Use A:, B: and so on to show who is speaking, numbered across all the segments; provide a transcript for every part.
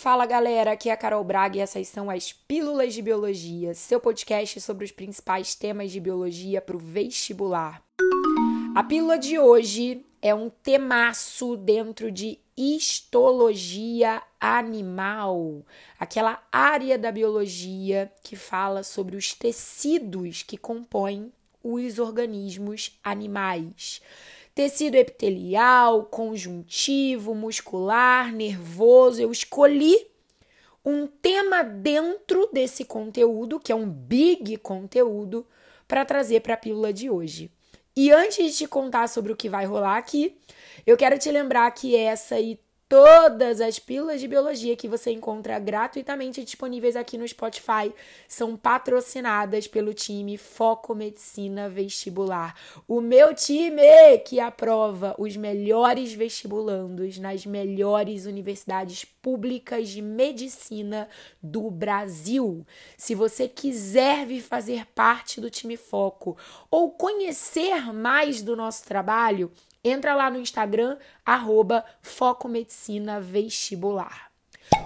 A: Fala galera, aqui é a Carol Braga e essas são as Pílulas de Biologia, seu podcast sobre os principais temas de biologia para o vestibular. A pílula de hoje é um temaço dentro de histologia animal, aquela área da biologia que fala sobre os tecidos que compõem os organismos animais. Tecido epitelial, conjuntivo, muscular, nervoso. Eu escolhi um tema dentro desse conteúdo, que é um big conteúdo, para trazer para a pílula de hoje. E antes de te contar sobre o que vai rolar aqui, eu quero te lembrar que essa e Todas as pílulas de biologia que você encontra gratuitamente disponíveis aqui no Spotify são patrocinadas pelo time Foco Medicina Vestibular. O meu time que aprova os melhores vestibulandos nas melhores universidades públicas de medicina do Brasil. Se você quiser vir fazer parte do time Foco ou conhecer mais do nosso trabalho, Entra lá no Instagram, arroba Vestibular.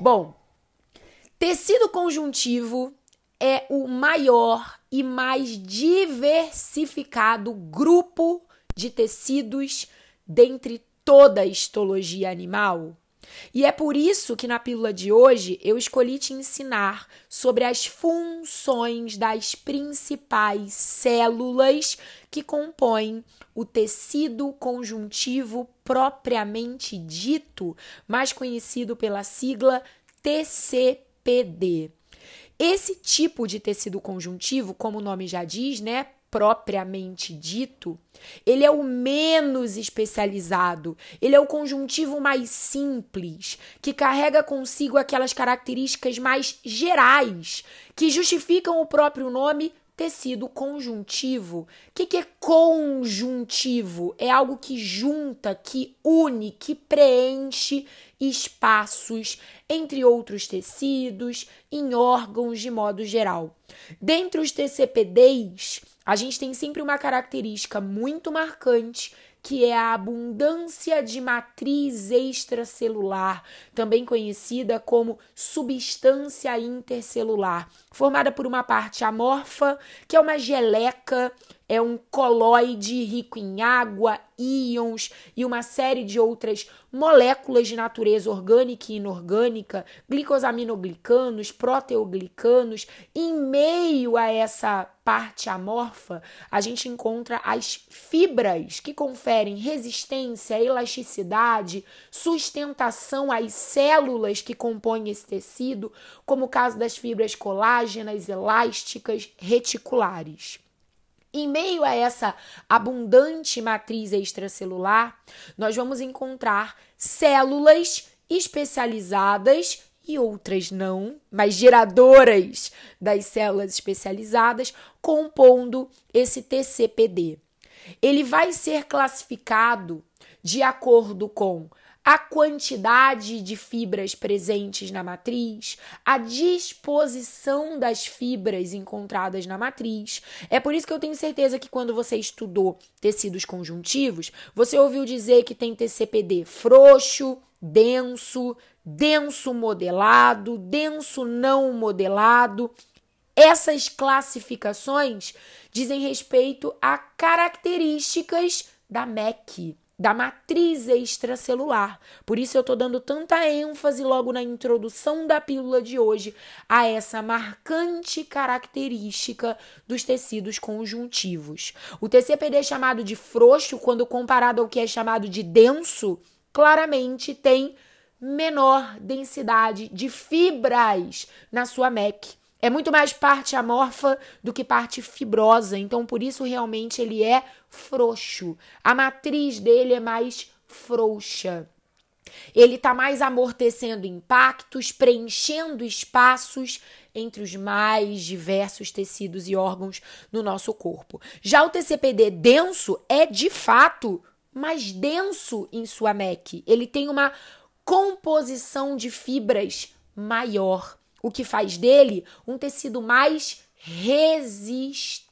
A: Bom, tecido conjuntivo é o maior e mais diversificado grupo de tecidos dentre toda a histologia animal. E é por isso que na pílula de hoje eu escolhi te ensinar sobre as funções das principais células que compõem o tecido conjuntivo propriamente dito, mais conhecido pela sigla TCPD. Esse tipo de tecido conjuntivo, como o nome já diz, né, propriamente dito, ele é o menos especializado, ele é o conjuntivo mais simples, que carrega consigo aquelas características mais gerais que justificam o próprio nome tecido conjuntivo. O que, que, é conjuntivo? É algo que junta, que une, que preenche espaços entre outros tecidos, em órgãos de modo geral. Dentre os TCPDs, a gente tem sempre uma característica muito marcante que é a abundância de matriz extracelular, também conhecida como substância intercelular, formada por uma parte amorfa, que é uma geleca é um coloide rico em água, íons e uma série de outras moléculas de natureza orgânica e inorgânica, glicosaminoglicanos, proteoglicanos. Em meio a essa parte amorfa, a gente encontra as fibras que conferem resistência, elasticidade, sustentação às células que compõem esse tecido, como o caso das fibras colágenas, elásticas, reticulares. Em meio a essa abundante matriz extracelular, nós vamos encontrar células especializadas e outras não, mas geradoras das células especializadas, compondo esse TCPD. Ele vai ser classificado de acordo com a quantidade de fibras presentes na matriz, a disposição das fibras encontradas na matriz. É por isso que eu tenho certeza que quando você estudou tecidos conjuntivos, você ouviu dizer que tem TCPD frouxo, denso, denso modelado, denso não modelado. Essas classificações dizem respeito a características da MEC, da matriz extracelular. Por isso eu estou dando tanta ênfase logo na introdução da pílula de hoje a essa marcante característica dos tecidos conjuntivos. O TCPD chamado de frouxo, quando comparado ao que é chamado de denso, claramente tem menor densidade de fibras na sua MEC. É muito mais parte amorfa do que parte fibrosa, então por isso realmente ele é frouxo. A matriz dele é mais frouxa. Ele está mais amortecendo impactos, preenchendo espaços entre os mais diversos tecidos e órgãos no nosso corpo. Já o TCPD denso é de fato mais denso em sua MEC. Ele tem uma composição de fibras maior o que faz dele um tecido mais resistente.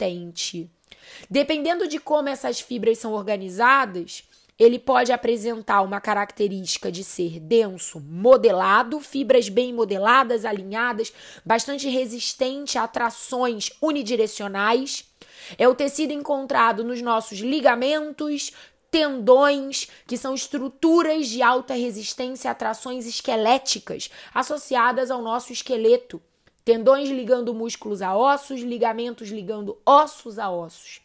A: Dependendo de como essas fibras são organizadas, ele pode apresentar uma característica de ser denso, modelado, fibras bem modeladas, alinhadas, bastante resistente a trações unidirecionais. É o tecido encontrado nos nossos ligamentos, tendões, que são estruturas de alta resistência a trações esqueléticas associadas ao nosso esqueleto. Tendões ligando músculos a ossos, ligamentos ligando ossos a ossos.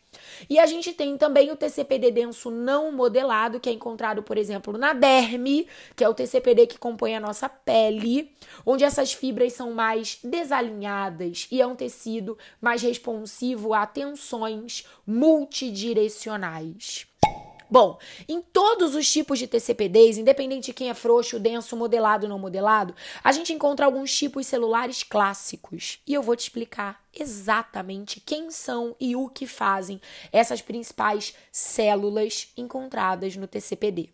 A: E a gente tem também o TCPD denso não modelado, que é encontrado, por exemplo, na derme, que é o TCPD que compõe a nossa pele, onde essas fibras são mais desalinhadas e é um tecido mais responsivo a tensões multidirecionais. Bom, em todos os tipos de TCPDs, independente de quem é frouxo, denso, modelado ou não modelado, a gente encontra alguns tipos celulares clássicos. E eu vou te explicar exatamente quem são e o que fazem essas principais células encontradas no TCPD.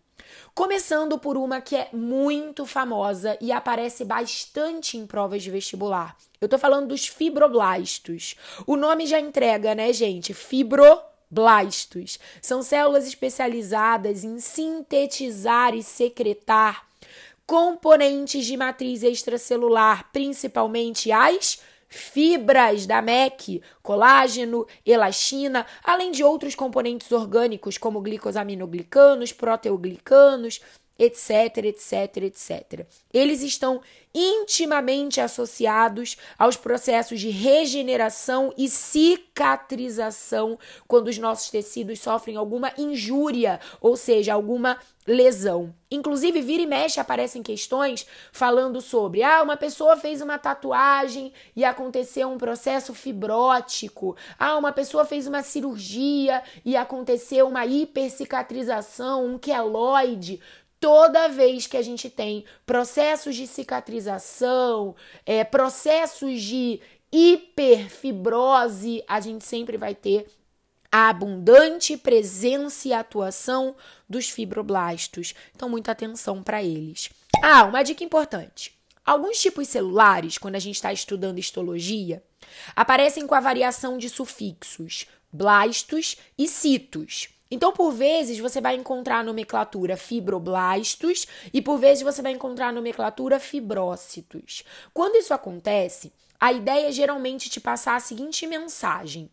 A: Começando por uma que é muito famosa e aparece bastante em provas de vestibular. Eu tô falando dos fibroblastos. O nome já entrega, né, gente? Fibro Blastos. São células especializadas em sintetizar e secretar componentes de matriz extracelular, principalmente as fibras da MEC, colágeno, elastina, além de outros componentes orgânicos como glicosaminoglicanos, proteoglicanos, etc, etc, etc. Eles estão intimamente associados aos processos de regeneração e cicatrização quando os nossos tecidos sofrem alguma injúria, ou seja, alguma lesão. Inclusive, vira e mexe aparecem questões falando sobre: ah, uma pessoa fez uma tatuagem e aconteceu um processo fibrótico. Ah, uma pessoa fez uma cirurgia e aconteceu uma hipercicatrização, um queloide toda vez que a gente tem processos de cicatrização, é, processos de hiperfibrose, a gente sempre vai ter a abundante presença e atuação dos fibroblastos. Então, muita atenção para eles. Ah, uma dica importante. Alguns tipos celulares, quando a gente está estudando histologia, aparecem com a variação de sufixos blastos e citos. Então, por vezes, você vai encontrar a nomenclatura fibroblastos e por vezes você vai encontrar a nomenclatura fibrócitos. Quando isso acontece, a ideia é geralmente te passar a seguinte mensagem.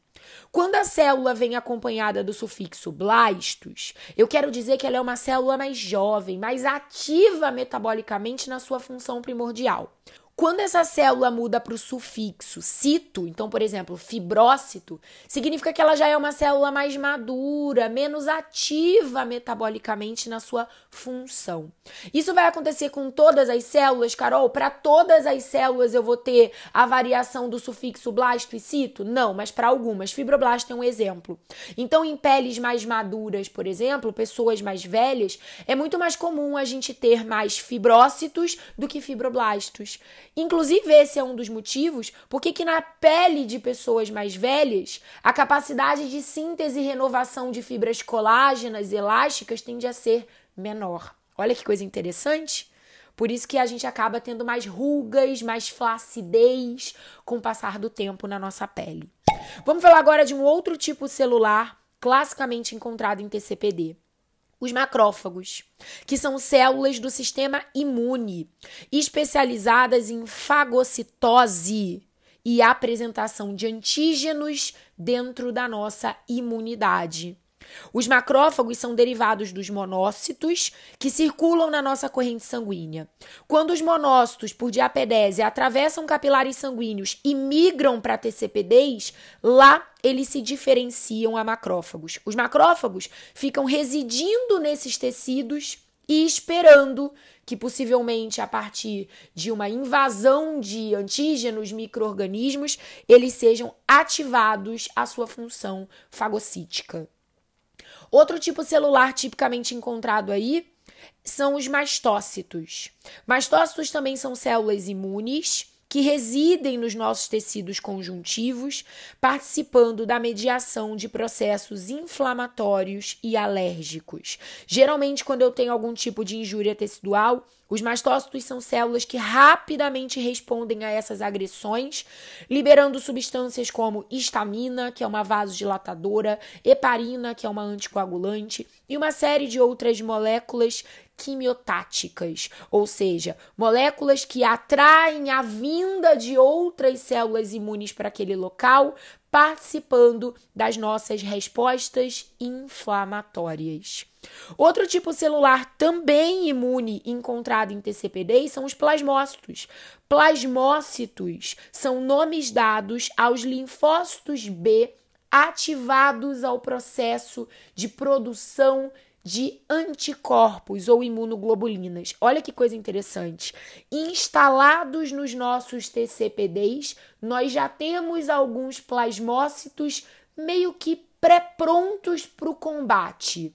A: Quando a célula vem acompanhada do sufixo blastos, eu quero dizer que ela é uma célula mais jovem, mais ativa metabolicamente na sua função primordial. Quando essa célula muda para o sufixo cito, então, por exemplo, fibrócito, significa que ela já é uma célula mais madura, menos ativa metabolicamente na sua função. Isso vai acontecer com todas as células, Carol? Para todas as células eu vou ter a variação do sufixo blasto e cito? Não, mas para algumas. Fibroblasto é um exemplo. Então, em peles mais maduras, por exemplo, pessoas mais velhas, é muito mais comum a gente ter mais fibrócitos do que fibroblastos. Inclusive, esse é um dos motivos porque que na pele de pessoas mais velhas, a capacidade de síntese e renovação de fibras colágenas elásticas tende a ser menor. Olha que coisa interessante. Por isso que a gente acaba tendo mais rugas, mais flacidez com o passar do tempo na nossa pele. Vamos falar agora de um outro tipo celular classicamente encontrado em TCPD, os macrófagos, que são células do sistema imune, especializadas em fagocitose e apresentação de antígenos dentro da nossa imunidade. Os macrófagos são derivados dos monócitos que circulam na nossa corrente sanguínea. Quando os monócitos, por diapedese, atravessam capilares sanguíneos e migram para TCPDs, lá eles se diferenciam a macrófagos. Os macrófagos ficam residindo nesses tecidos e esperando que possivelmente a partir de uma invasão de antígenos, microorganismos, eles sejam ativados a sua função fagocítica. Outro tipo celular tipicamente encontrado aí são os mastócitos. Mastócitos também são células imunes que residem nos nossos tecidos conjuntivos, participando da mediação de processos inflamatórios e alérgicos. Geralmente, quando eu tenho algum tipo de injúria tecidual, os mastócitos são células que rapidamente respondem a essas agressões, liberando substâncias como histamina, que é uma vasodilatadora, heparina, que é uma anticoagulante, e uma série de outras moléculas quimiotáticas, ou seja, moléculas que atraem a vinda de outras células imunes para aquele local, participando das nossas respostas inflamatórias. Outro tipo celular também imune encontrado em TCPD são os plasmócitos. Plasmócitos são nomes dados aos linfócitos B ativados ao processo de produção de anticorpos ou imunoglobulinas. Olha que coisa interessante. Instalados nos nossos TCPDs, nós já temos alguns plasmócitos meio que pré-prontos para o combate.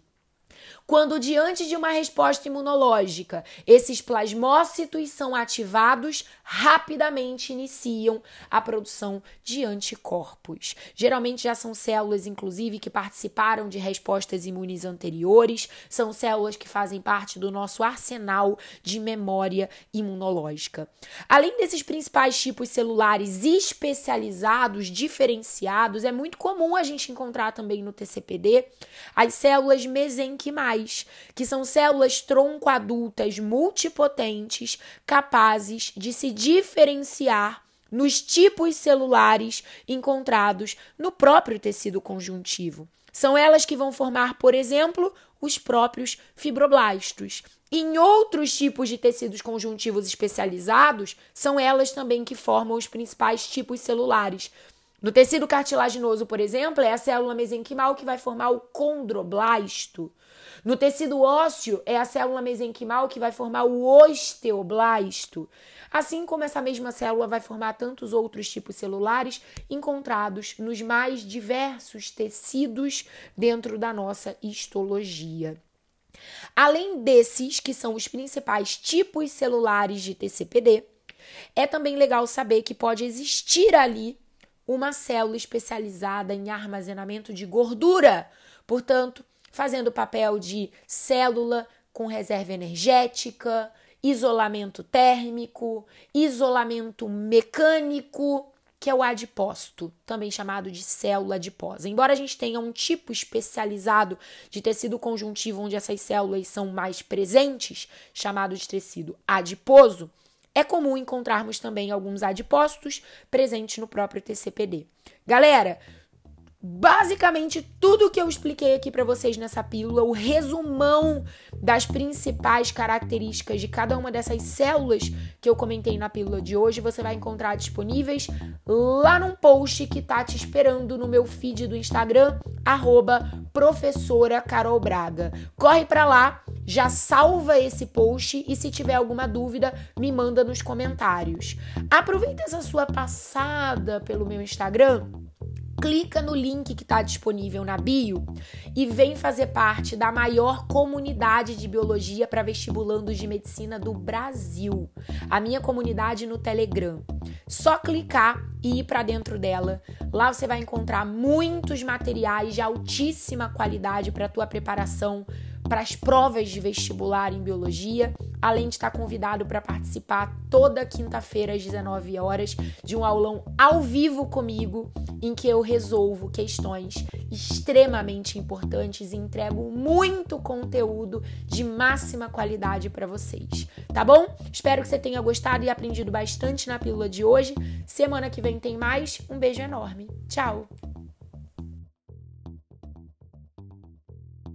A: Quando, diante de uma resposta imunológica, esses plasmócitos são ativados, rapidamente iniciam a produção de anticorpos. Geralmente já são células, inclusive, que participaram de respostas imunes anteriores, são células que fazem parte do nosso arsenal de memória imunológica. Além desses principais tipos celulares especializados, diferenciados, é muito comum a gente encontrar também no TCPD as células mesenquimais que são células tronco-adultas multipotentes capazes de se diferenciar nos tipos celulares encontrados no próprio tecido conjuntivo. São elas que vão formar, por exemplo, os próprios fibroblastos. Em outros tipos de tecidos conjuntivos especializados, são elas também que formam os principais tipos celulares. No tecido cartilaginoso, por exemplo, é a célula mesenquimal que vai formar o condroblasto. No tecido ósseo, é a célula mesenquimal que vai formar o osteoblasto. Assim como essa mesma célula vai formar tantos outros tipos celulares encontrados nos mais diversos tecidos dentro da nossa histologia. Além desses, que são os principais tipos celulares de TCPD, é também legal saber que pode existir ali uma célula especializada em armazenamento de gordura. Portanto, fazendo papel de célula com reserva energética, isolamento térmico, isolamento mecânico, que é o adipócito, também chamado de célula adiposa. Embora a gente tenha um tipo especializado de tecido conjuntivo onde essas células são mais presentes, chamado de tecido adiposo, é comum encontrarmos também alguns adipócitos presentes no próprio TCPD. Galera, basicamente tudo que eu expliquei aqui para vocês nessa pílula, o resumão das principais características de cada uma dessas células que eu comentei na pílula de hoje, você vai encontrar disponíveis lá num post que tá te esperando no meu feed do Instagram, arroba professora Carol Braga. Corre para lá, já salva esse post e se tiver alguma dúvida, me manda nos comentários. Aproveita essa sua passada pelo meu Instagram clica no link que está disponível na bio e vem fazer parte da maior comunidade de biologia para vestibulandos de medicina do Brasil, a minha comunidade no Telegram. Só clicar e ir para dentro dela. Lá você vai encontrar muitos materiais de altíssima qualidade para tua preparação para as provas de vestibular em biologia, além de estar convidado para participar toda quinta-feira às 19 horas de um aulão ao vivo comigo, em que eu resolvo questões extremamente importantes e entrego muito conteúdo de máxima qualidade para vocês, tá bom? Espero que você tenha gostado e aprendido bastante na pílula de hoje. Semana que vem tem mais. Um beijo enorme. Tchau.